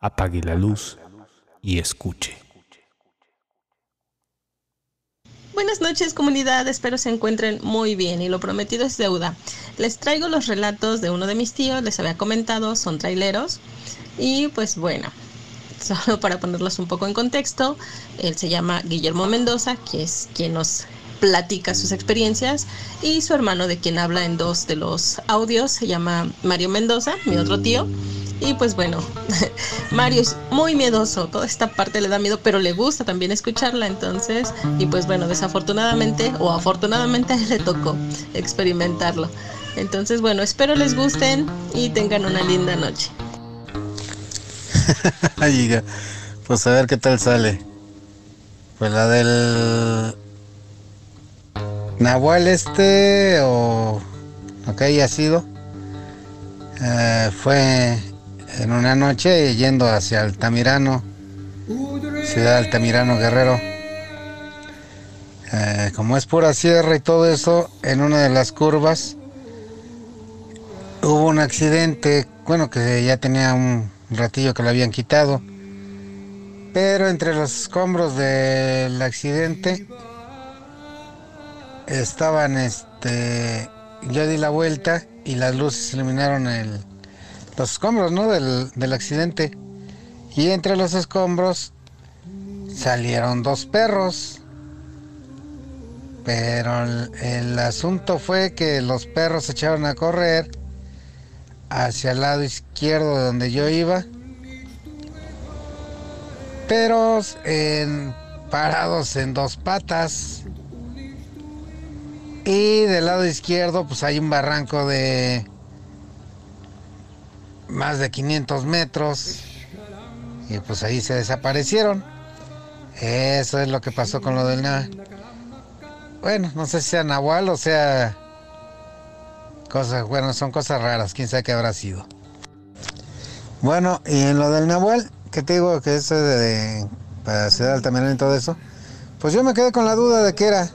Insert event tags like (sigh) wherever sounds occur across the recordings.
apague la luz y escuche. Buenas noches comunidad, espero se encuentren muy bien y lo prometido es deuda. Les traigo los relatos de uno de mis tíos, les había comentado, son traileros y pues bueno, (laughs) solo para ponerlos un poco en contexto, él se llama Guillermo Mendoza, que es quien nos platica sus experiencias y su hermano de quien habla en dos de los audios se llama Mario Mendoza, mi otro tío. Y pues bueno, (laughs) Mario es muy miedoso, toda esta parte le da miedo, pero le gusta también escucharla, entonces, y pues bueno, desafortunadamente o afortunadamente a (laughs) él le tocó experimentarlo. Entonces, bueno, espero les gusten y tengan una linda noche. (laughs) pues a ver qué tal sale. Pues la del Nahual este o lo que haya sido. Eh, fue en una noche yendo hacia Altamirano, ciudad Altamirano Guerrero. Eh, como es pura sierra y todo eso, en una de las curvas hubo un accidente, bueno, que ya tenía un ratillo que lo habían quitado, pero entre los escombros del accidente estaban, este, yo di la vuelta y las luces iluminaron el, los escombros, ¿no? Del, del accidente. Y entre los escombros salieron dos perros. Pero el, asunto fue que los perros se echaron a correr hacia el lado izquierdo de donde yo iba. Pero en, parados en dos patas. Y del lado izquierdo pues hay un barranco de más de 500 metros y pues ahí se desaparecieron. Eso es lo que pasó con lo del na. Bueno, no sé si sea Nahual o sea cosas, bueno, son cosas raras, quién sabe qué habrá sido. Bueno, y en lo del Nahual, que te digo que eso de, de para Ciudad Altamirano y todo eso, pues yo me quedé con la duda de qué era.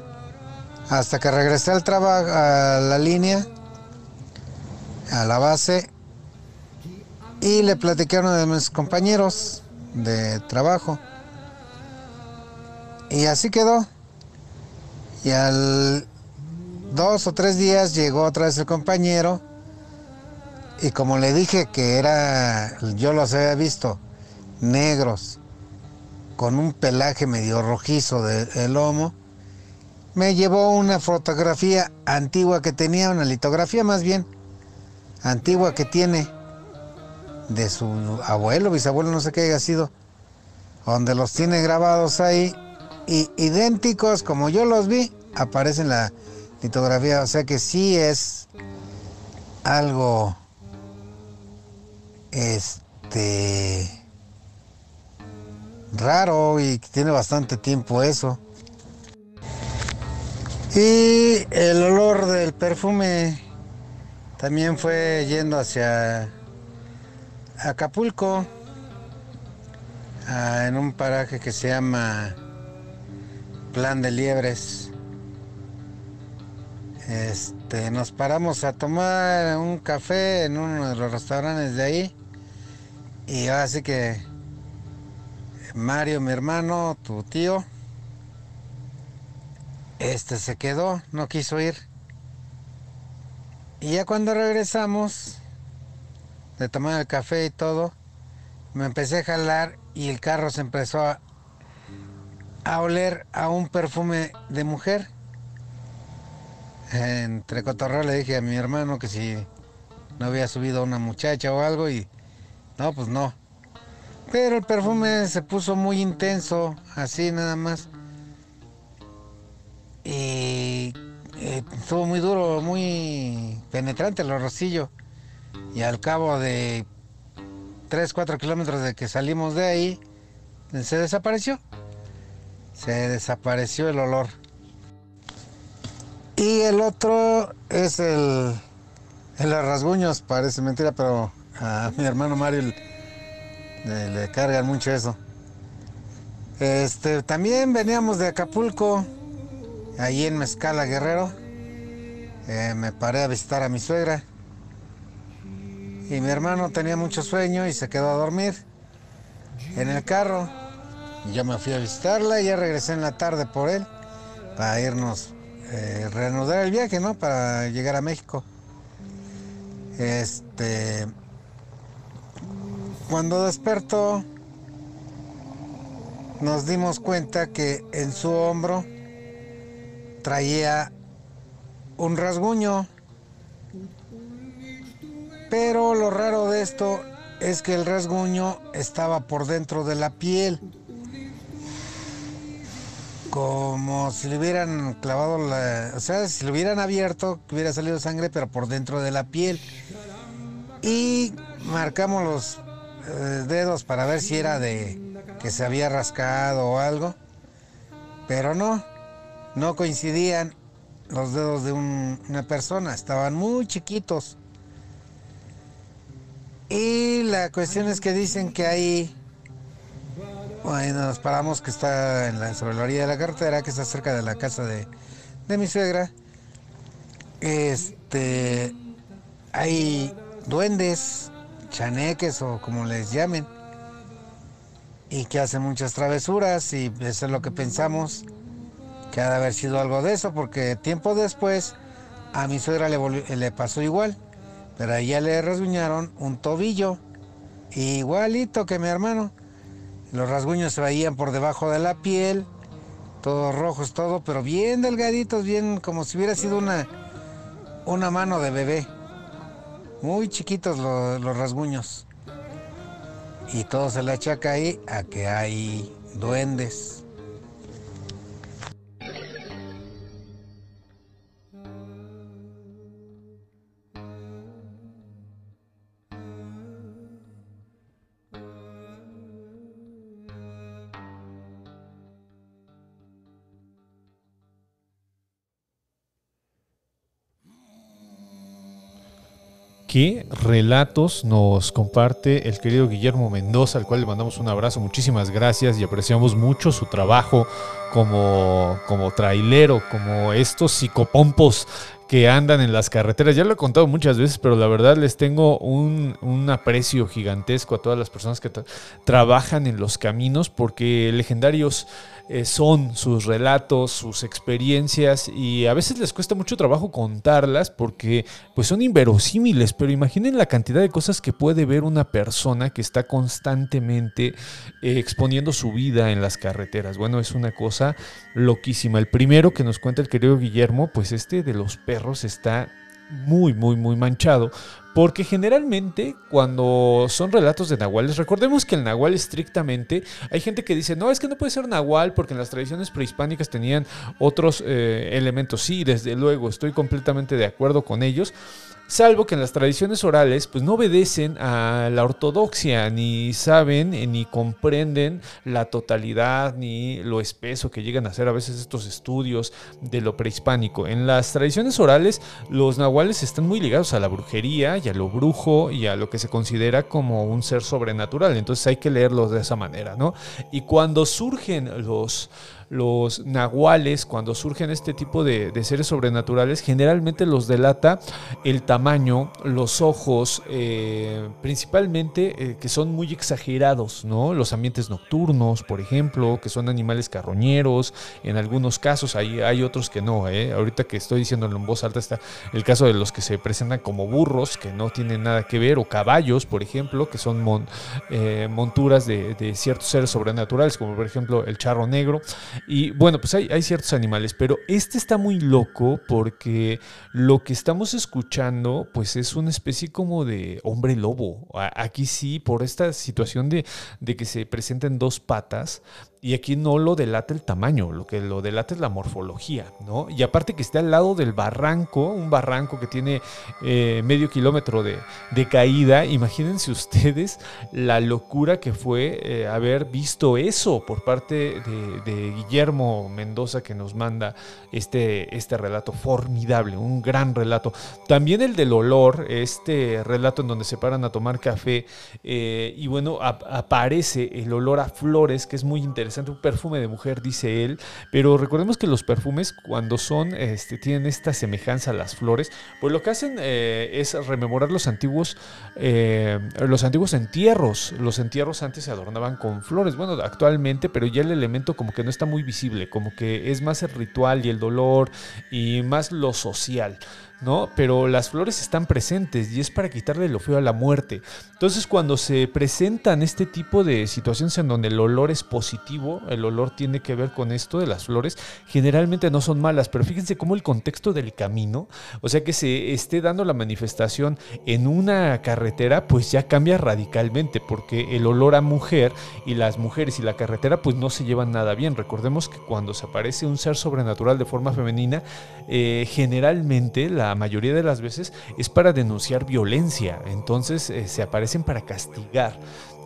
Hasta que regresé al trabajo, a la línea, a la base, y le platiqué a uno de mis compañeros de trabajo. Y así quedó. Y al dos o tres días llegó otra vez el compañero. Y como le dije que era, yo los había visto, negros, con un pelaje medio rojizo del lomo, me llevó una fotografía antigua que tenía, una litografía más bien, antigua que tiene de su abuelo, bisabuelo, no sé qué haya sido, donde los tiene grabados ahí, y idénticos como yo los vi, aparece en la litografía, o sea que sí es algo, este, raro y tiene bastante tiempo eso. Y el olor del perfume también fue yendo hacia Acapulco, ah, en un paraje que se llama Plan de Liebres. Este, nos paramos a tomar un café en uno de los restaurantes de ahí. Y así que Mario, mi hermano, tu tío, este se quedó, no quiso ir. Y ya cuando regresamos, de tomar el café y todo, me empecé a jalar y el carro se empezó a, a oler a un perfume de mujer. Entre cotorreo le dije a mi hermano que si no había subido una muchacha o algo y no, pues no. Pero el perfume se puso muy intenso, así nada más. Y eh, estuvo muy duro, muy penetrante el rocillo y al cabo de 3, 4 kilómetros de que salimos de ahí, se desapareció. Se desapareció el olor. Y el otro es el, el rasguños, parece mentira, pero a mi hermano Mario le, le cargan mucho eso. Este, también veníamos de Acapulco, ahí en Mezcala Guerrero. Eh, me paré a visitar a mi suegra y mi hermano tenía mucho sueño y se quedó a dormir. en el carro. Y yo me fui a visitarla y ya regresé en la tarde por él para irnos, eh, reanudar el viaje, ¿no? Para llegar a México. Este. Cuando despertó, nos dimos cuenta que en su hombro traía un rasguño. Pero lo raro de esto es que el rasguño estaba por dentro de la piel. Como si le hubieran clavado la. O sea, si le hubieran abierto, que hubiera salido sangre, pero por dentro de la piel. Y marcamos los eh, dedos para ver si era de que se había rascado o algo. Pero no, no coincidían los dedos de una persona, estaban muy chiquitos. Y la cuestión es que dicen que ahí, bueno, nos paramos que está en la, sobre la orilla de la carretera, que está cerca de la casa de, de mi suegra. Este, hay duendes, chaneques o como les llamen, y que hacen muchas travesuras y eso es lo que pensamos que ha de haber sido algo de eso, porque tiempo después a mi suegra le, le pasó igual, pero a ella le rasguñaron un tobillo, igualito que mi hermano. Los rasguños se veían por debajo de la piel, todos rojos, todo, pero bien delgaditos, bien como si hubiera sido una, una mano de bebé. Muy chiquitos los, los rasguños. Y todo se le achaca ahí a que hay duendes. Qué relatos nos comparte el querido Guillermo Mendoza, al cual le mandamos un abrazo. Muchísimas gracias y apreciamos mucho su trabajo como, como trailero, como estos psicopompos que andan en las carreteras. Ya lo he contado muchas veces, pero la verdad les tengo un, aprecio gigantesco a todas las personas que trabajan en los caminos, porque legendarios eh, son sus relatos, sus experiencias y a veces les cuesta mucho trabajo contarlas porque pues son inverosímiles, pero imaginen la cantidad de cosas que puede ver una persona que está constantemente eh, exponiendo su vida en las carreteras. Bueno, es una cosa loquísima. El primero que nos cuenta el querido Guillermo, pues este de los perros está muy, muy, muy manchado. Porque generalmente cuando son relatos de nahuales, recordemos que el nahual estrictamente, hay gente que dice, no, es que no puede ser nahual porque en las tradiciones prehispánicas tenían otros eh, elementos. Sí, desde luego, estoy completamente de acuerdo con ellos salvo que en las tradiciones orales pues no obedecen a la ortodoxia, ni saben eh, ni comprenden la totalidad ni lo espeso que llegan a ser a veces estos estudios de lo prehispánico. En las tradiciones orales los nahuales están muy ligados a la brujería y a lo brujo y a lo que se considera como un ser sobrenatural, entonces hay que leerlos de esa manera, ¿no? Y cuando surgen los los nahuales, cuando surgen este tipo de, seres sobrenaturales, generalmente los delata el tamaño, los ojos, eh, principalmente eh, que son muy exagerados, ¿no? Los ambientes nocturnos, por ejemplo, que son animales carroñeros, en algunos casos, hay, hay otros que no, ¿eh? Ahorita que estoy diciéndolo en voz alta está el caso de los que se presentan como burros, que no tienen nada que ver, o caballos, por ejemplo, que son monturas de, de ciertos seres sobrenaturales, como por ejemplo el charro negro. Y bueno, pues hay, ciertos animales, pero este está muy loco porque lo que estamos escuchando, pues es una especie como de hombre lobo. Aquí sí, por esta situación de, de que se presenten dos patas, y aquí no lo delata el tamaño, lo que lo delata es la morfología, ¿no? Y aparte que está al lado del barranco, un barranco que tiene eh, medio kilómetro de, caída, imagínense ustedes la locura que fue eh, haber visto eso por parte de, Guillermo Mendoza que nos manda este, este relato formidable, un gran relato. También el del olor, este relato en donde se paran a tomar café eh, y bueno, aparece el olor a flores que es muy interesante interesante, un perfume de mujer, dice él, pero recordemos que los perfumes cuando son, este, tienen esta semejanza a las flores, pues lo que hacen eh, es rememorar los antiguos, eh, los antiguos entierros. Los entierros antes se adornaban con flores, bueno, actualmente, pero ya el elemento como que no está muy visible, como que es más el ritual y el dolor y más lo social. ¿No? Pero las flores están presentes y es para quitarle lo feo a la muerte. Entonces cuando se presentan este tipo de situaciones en donde el olor es positivo, el olor tiene que ver con esto de las flores, generalmente no son malas, pero fíjense cómo el contexto del camino, o sea que se esté dando la manifestación en una carretera, pues ya cambia radicalmente, porque el olor a mujer y las mujeres y la carretera pues no se llevan nada bien. Recordemos que cuando se aparece un ser sobrenatural de forma femenina, eh, generalmente la mayoría de las veces es para denunciar violencia, entonces eh, se aparecen para castigar.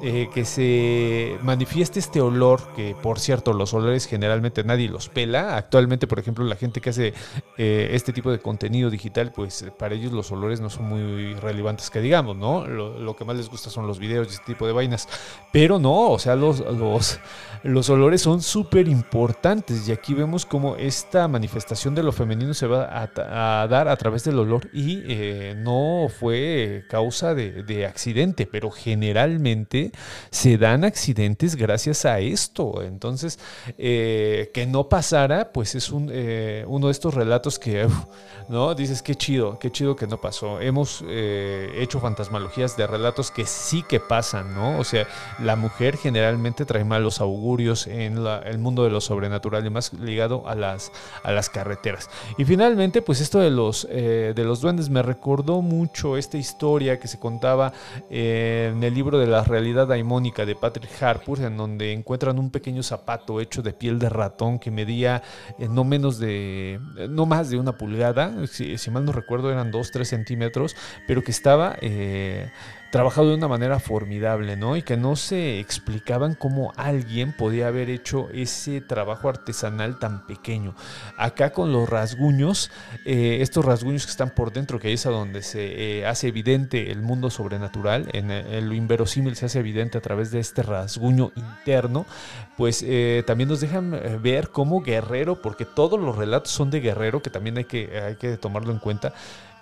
Eh, que se manifieste este olor, que por cierto los olores generalmente nadie los pela. Actualmente, por ejemplo, la gente que hace eh, este tipo de contenido digital, pues para ellos los olores no son muy relevantes que digamos, ¿no? Lo, que más les gusta son los videos y este tipo de vainas. Pero no, o sea, los, los, los olores son súper importantes y aquí vemos cómo esta manifestación de lo femenino se va a, dar a través del olor y eh, no fue causa de, de accidente, pero generalmente se dan accidentes gracias a esto. Entonces, eh, que no pasara, pues es un, eh, uno de estos relatos que, ¿no? Dices, qué chido, qué chido que no pasó. Hemos eh, hecho fantasmalogías de relatos que sí que pasan, ¿no? O sea, la mujer generalmente trae malos augurios en el mundo de lo sobrenatural y más ligado a las, a las carreteras. Y finalmente, pues esto de los, de los duendes me recordó mucho esta historia que se contaba en el libro de la daimónica de Patrick Harpur, en donde encuentran un pequeño zapato hecho de piel de ratón que medía eh, no menos de, no más de una pulgada, si, mal no recuerdo eran 2-3 centímetros, pero que estaba eh, trabajado de una manera formidable, ¿no? Y que no se explicaban cómo alguien podía haber hecho ese trabajo artesanal tan pequeño. Acá con los rasguños, eh, estos rasguños que están por dentro, que es a donde se eh, hace evidente el mundo sobrenatural, en, lo inverosímil se hace evidente a través de este rasguño interno, pues eh, también nos dejan ver cómo Guerrero, porque todos los relatos son de Guerrero, que también hay que, hay que tomarlo en cuenta,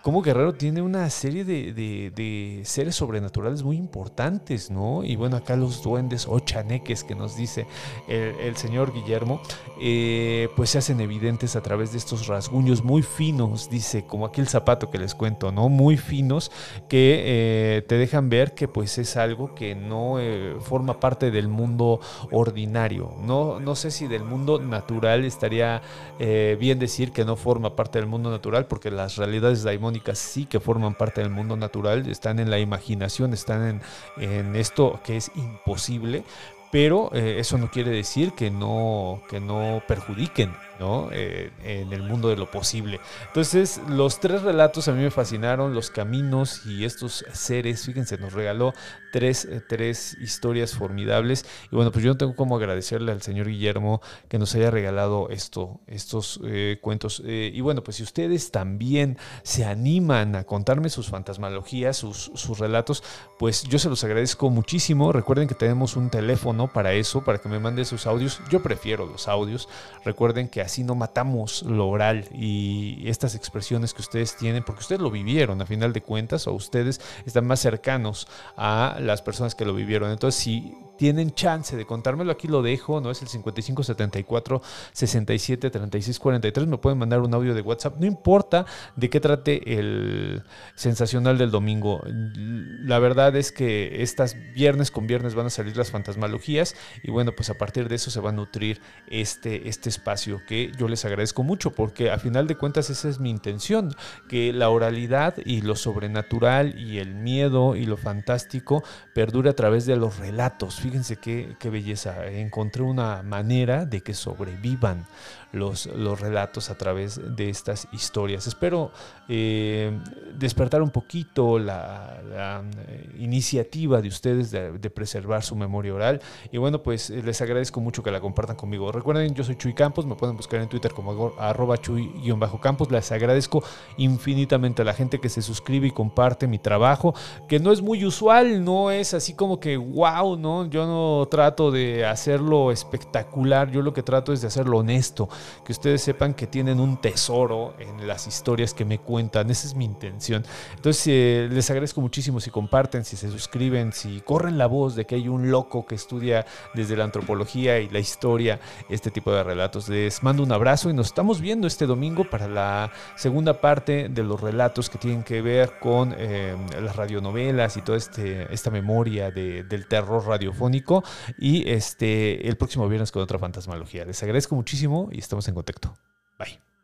cómo Guerrero tiene una serie de, seres sobrenaturales muy importantes, ¿no? Y bueno, acá los duendes o chaneques que nos dice el, señor Guillermo, eh, pues se hacen evidentes a través de estos rasguños muy finos, dice, como aquel zapato que les cuento, ¿no? Muy finos que eh, te dejan ver que pues es algo que no eh, forma parte del mundo ordinario. No, no sé si del mundo natural estaría bien decir que no forma parte del mundo natural porque las realidades sí que forman parte del mundo natural, están en la imaginación, están en, esto que es imposible, pero eh, eso no quiere decir que no, que no perjudiquen ¿no? Eh, en el mundo de lo posible. Entonces, los tres relatos a mí me fascinaron, los caminos y estos seres, fíjense, nos regaló tres, eh, tres historias formidables. Y bueno, pues yo no tengo como agradecerle al señor Guillermo que nos haya regalado esto, estos cuentos. y bueno, pues si ustedes también se animan a contarme sus fantasmalogías, sus, sus relatos, pues yo se los agradezco muchísimo. Recuerden que tenemos un teléfono para eso, para que me mande sus audios. Yo prefiero los audios. Recuerden que así no matamos lo oral y estas expresiones que ustedes tienen, porque ustedes lo vivieron a final de cuentas, o ustedes están más cercanos a las personas que lo vivieron. Entonces, si tienen chance de contármelo, aquí lo dejo, ¿no? Es el 5574 67 36 43. Me pueden mandar un audio de WhatsApp, no importa de qué trate el sensacional del domingo. La verdad es que estas viernes con viernes van a salir las fantasmalogías y bueno, pues a partir de eso se va a nutrir este, este espacio que yo les agradezco mucho porque a final de cuentas esa es mi intención, que la oralidad y lo sobrenatural y el miedo y lo fantástico perdure a través de los relatos fíjense qué, belleza. Encontré una manera de que sobrevivan los, los relatos a través de estas historias. Espero eh, despertar un poquito la, eh, iniciativa de ustedes de, preservar su memoria oral. Y bueno, pues eh, les agradezco mucho que la compartan conmigo. Recuerden, yo soy Chuy Campos, me pueden buscar en Twitter como arroba chuy-campos. Les agradezco infinitamente a la gente que se suscribe y comparte mi trabajo, que no es muy usual, no es así como que wow, ¿no? Yo no trato de hacerlo espectacular, yo lo que trato es de hacerlo honesto, que ustedes sepan que tienen un tesoro en las historias que me cuentan, esa es mi intención. Entonces eh, les agradezco muchísimo si comparten, si se suscriben, si corren la voz de que hay un loco que estudia desde la antropología y la historia este tipo de relatos. Les mando un abrazo y nos estamos viendo este domingo para la segunda parte de los relatos que tienen que ver con eh, las radionovelas y toda este, esta memoria del terror radiofónico. Y este, el próximo viernes con otra fantasmalogía. Les agradezco muchísimo y estamos en contacto. Bye.